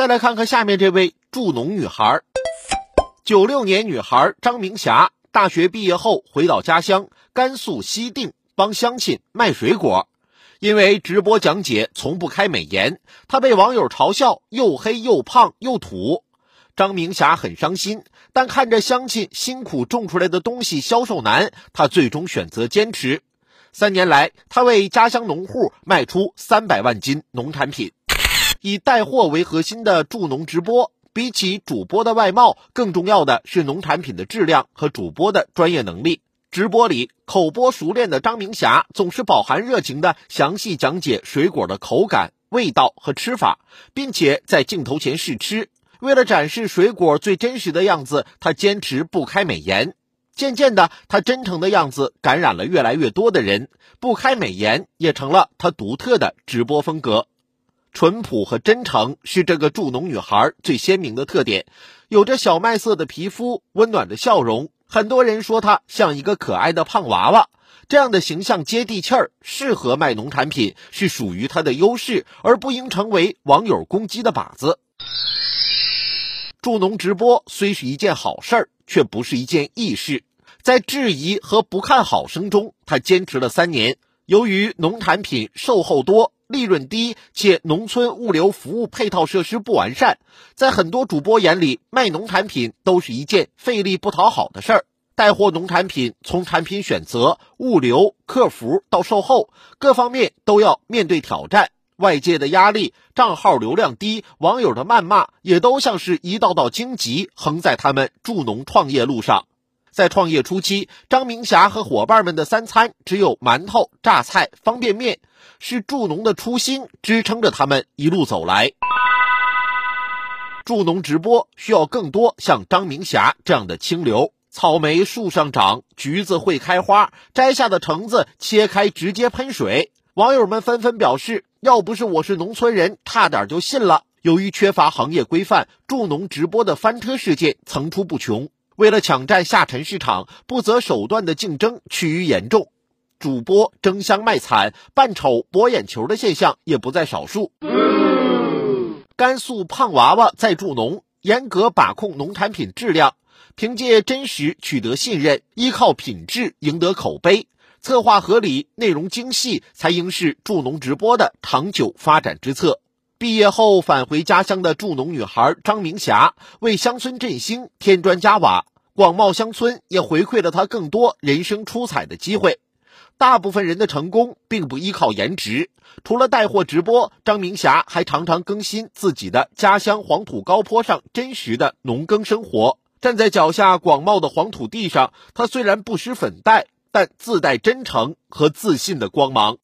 再来看看下面这位助农女孩，九六年女孩张明霞，大学毕业后回到家乡甘肃西定，帮乡亲卖水果。因为直播讲解从不开美颜，她被网友嘲笑又黑又胖又土。张明霞很伤心，但看着乡亲辛苦种出来的东西销售难，她最终选择坚持。三年来，她为家乡农户卖出三百万斤农产品。以带货为核心的助农直播，比起主播的外貌，更重要的是农产品的质量和主播的专业能力。直播里口播熟练的张明霞总是饱含热情的详细讲解水果的口感、味道和吃法，并且在镜头前试吃。为了展示水果最真实的样子，她坚持不开美颜。渐渐的，她真诚的样子感染了越来越多的人，不开美颜也成了她独特的直播风格。淳朴和真诚是这个助农女孩最鲜明的特点，有着小麦色的皮肤、温暖的笑容。很多人说她像一个可爱的胖娃娃，这样的形象接地气儿，适合卖农产品，是属于她的优势，而不应成为网友攻击的靶子。助农直播虽是一件好事儿，却不是一件易事。在质疑和不看好声中，她坚持了三年。由于农产品售后多、利润低，且农村物流服务配套设施不完善，在很多主播眼里，卖农产品都是一件费力不讨好的事儿。带货农产品，从产品选择、物流、客服到售后，各方面都要面对挑战。外界的压力、账号流量低、网友的谩骂，也都像是一道道荆棘，横在他们助农创业路上。在创业初期，张明霞和伙伴们的三餐只有馒头、榨菜、方便面，是助农的初心支撑着他们一路走来。助农直播需要更多像张明霞这样的清流。草莓树上长，橘子会开花，摘下的橙子切开直接喷水。网友们纷纷表示，要不是我是农村人，差点就信了。由于缺乏行业规范，助农直播的翻车事件层出不穷。为了抢占下沉市场，不择手段的竞争趋于严重，主播争相卖惨、扮丑博眼球的现象也不在少数。甘肃胖娃娃在助农，严格把控农产品质量，凭借真实取得信任，依靠品质赢得口碑，策划合理、内容精细，才应是助农直播的长久发展之策。毕业后返回家乡的助农女孩张明霞，为乡村振兴添砖加瓦。广袤乡村也回馈了她更多人生出彩的机会。大部分人的成功并不依靠颜值，除了带货直播，张明霞还常常更新自己的家乡黄土高坡上真实的农耕生活。站在脚下广袤的黄土地上，她虽然不施粉黛，但自带真诚和自信的光芒。